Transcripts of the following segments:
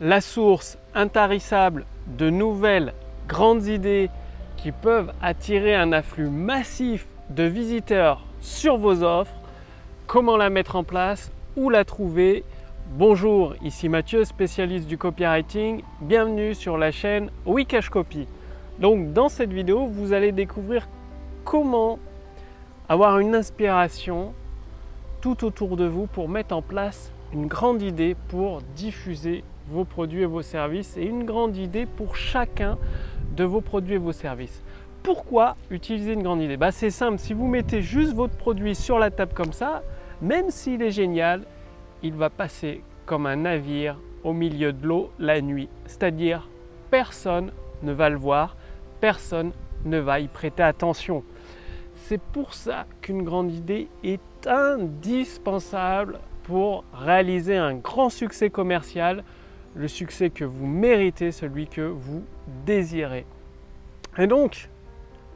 la source intarissable de nouvelles grandes idées qui peuvent attirer un afflux massif de visiteurs sur vos offres, comment la mettre en place, où la trouver? Bonjour, ici Mathieu, spécialiste du copywriting. Bienvenue sur la chaîne Wikash Copy. Donc dans cette vidéo, vous allez découvrir comment avoir une inspiration tout autour de vous pour mettre en place une grande idée pour diffuser vos produits et vos services et une grande idée pour chacun de vos produits et vos services. Pourquoi utiliser une grande idée? Bah, C'est simple, si vous mettez juste votre produit sur la table comme ça, même s'il est génial, il va passer comme un navire au milieu de l'eau la nuit. C'est-à-dire, personne ne va le voir, personne ne va y prêter attention. C'est pour ça qu'une grande idée est indispensable pour réaliser un grand succès commercial, le succès que vous méritez, celui que vous désirez. Et donc,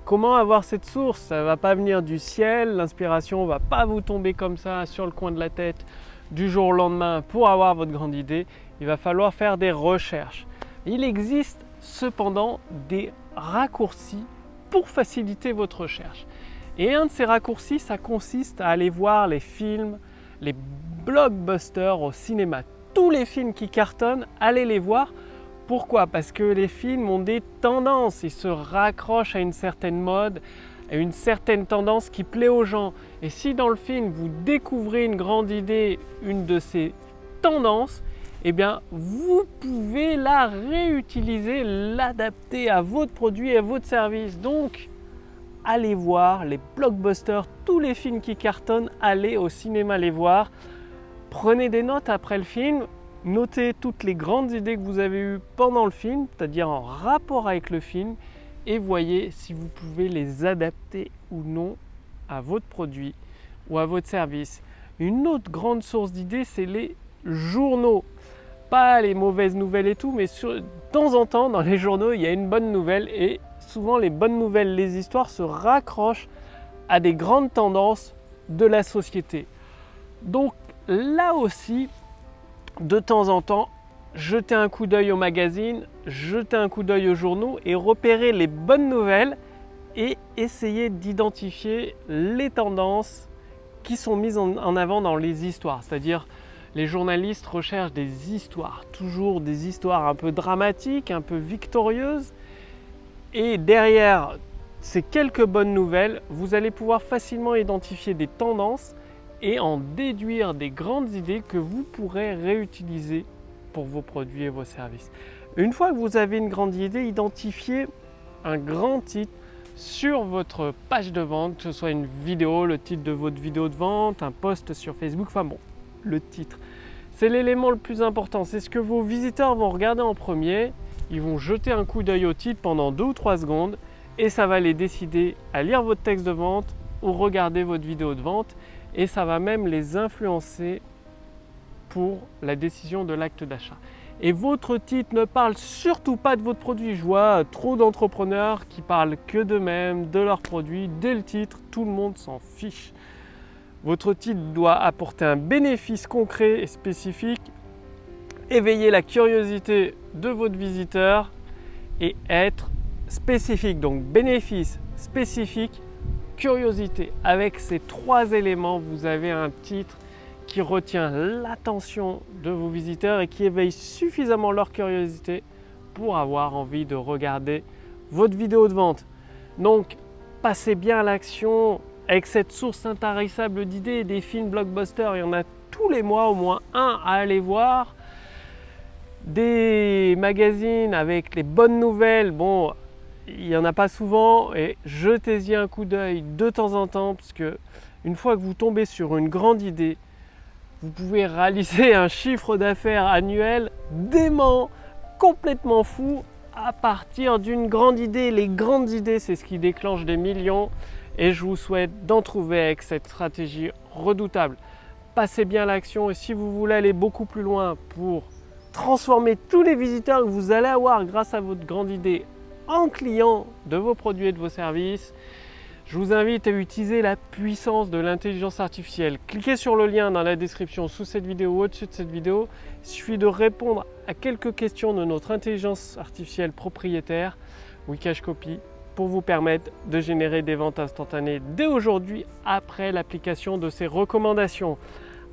comment avoir cette source? Ça ne va pas venir du ciel, l'inspiration ne va pas vous tomber comme ça sur le coin de la tête du jour au lendemain pour avoir votre grande idée. Il va falloir faire des recherches. Il existe cependant des raccourcis pour faciliter votre recherche. Et un de ces raccourcis, ça consiste à aller voir les films, les blockbusters au cinéma. Tous les films qui cartonnent, allez les voir. Pourquoi? Parce que les films ont des tendances, ils se raccrochent à une certaine mode, à une certaine tendance qui plaît aux gens. Et si dans le film vous découvrez une grande idée, une de ces tendances, eh bien vous pouvez la réutiliser, l'adapter à votre produit et à votre service. Donc allez voir les blockbusters, tous les films qui cartonnent, allez au cinéma les voir. Prenez des notes après le film, notez toutes les grandes idées que vous avez eues pendant le film, c'est-à-dire en rapport avec le film, et voyez si vous pouvez les adapter ou non à votre produit ou à votre service. Une autre grande source d'idées, c'est les journaux. Pas les mauvaises nouvelles et tout, mais de temps en temps, dans les journaux, il y a une bonne nouvelle et souvent les bonnes nouvelles, les histoires se raccrochent à des grandes tendances de la société. Donc là aussi, de temps en temps, jeter un coup d'œil au magazine, jeter un coup d'œil aux journaux et repérer les bonnes nouvelles et essayer d'identifier les tendances qui sont mises en avant dans les histoires. C'est-à-dire, les journalistes recherchent des histoires, toujours des histoires un peu dramatiques, un peu victorieuses, et derrière ces quelques bonnes nouvelles, vous allez pouvoir facilement identifier des tendances et en déduire des grandes idées que vous pourrez réutiliser pour vos produits et vos services. Une fois que vous avez une grande idée, identifiez un grand titre sur votre page de vente, que ce soit une vidéo, le titre de votre vidéo de vente, un post sur Facebook, enfin bon, le titre. C'est l'élément le plus important, c'est ce que vos visiteurs vont regarder en premier ils vont jeter un coup d'œil au titre pendant 2 ou 3 secondes et ça va les décider à lire votre texte de vente ou regarder votre vidéo de vente et ça va même les influencer pour la décision de l'acte d'achat. Et votre titre ne parle surtout pas de votre produit. Je vois trop d'entrepreneurs qui parlent que d'eux-mêmes, de leurs produits. Dès le titre, tout le monde s'en fiche. Votre titre doit apporter un bénéfice concret et spécifique éveiller la curiosité de votre visiteur et être spécifique. Donc bénéfice, spécifique, curiosité. Avec ces trois éléments, vous avez un titre qui retient l'attention de vos visiteurs et qui éveille suffisamment leur curiosité pour avoir envie de regarder votre vidéo de vente. Donc passez bien à l'action avec cette source intarissable d'idées des films blockbusters. Il y en a tous les mois au moins un à aller voir des magazines avec les bonnes nouvelles, bon, il n'y en a pas souvent et jetez-y un coup d'œil de temps en temps parce que une fois que vous tombez sur une grande idée, vous pouvez réaliser un chiffre d'affaires annuel dément, complètement fou à partir d'une grande idée. Les grandes idées, c'est ce qui déclenche des millions et je vous souhaite d'en trouver avec cette stratégie redoutable. Passez bien l'action et si vous voulez aller beaucoup plus loin pour transformer tous les visiteurs que vous allez avoir grâce à votre grande idée en clients de vos produits et de vos services, Je vous invite à utiliser la puissance de l'intelligence artificielle. Cliquez sur le lien dans la description sous cette vidéo ou au-dessus de cette vidéo. Il suffit de répondre à quelques questions de notre intelligence artificielle propriétaire, Wikash Copy, pour vous permettre de générer des ventes instantanées dès aujourd'hui après l'application de ces recommandations.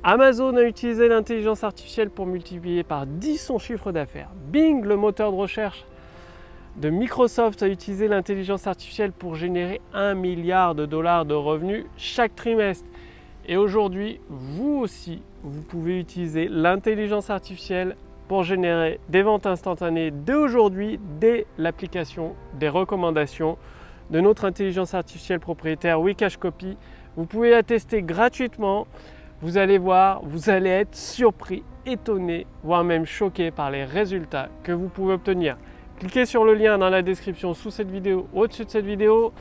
Amazon a utilisé l'intelligence artificielle pour multiplier par 10 son chiffre d'affaires. Bing, le moteur de recherche de Microsoft a utilisé l'intelligence artificielle pour générer 1 milliard de dollars de revenus chaque trimestre. Et aujourd'hui, vous aussi, vous pouvez utiliser l'intelligence artificielle pour générer des ventes instantanées dès aujourd'hui, dès l'application des recommandations de notre intelligence artificielle propriétaire Wikash Copy. Vous pouvez la tester gratuitement. Vous allez voir, vous allez être surpris, étonné, voire même choqué par les résultats que vous pouvez obtenir. Cliquez sur le lien dans la description sous cette vidéo, au-dessus de cette vidéo.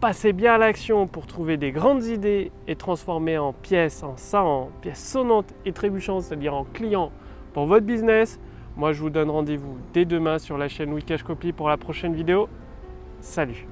Passez bien à l'action pour trouver des grandes idées et transformer en pièces, en ça, en pièces sonnantes et trébuchantes, c'est-à-dire en clients pour votre business. Moi, je vous donne rendez-vous dès demain sur la chaîne Wikash Copy pour la prochaine vidéo. Salut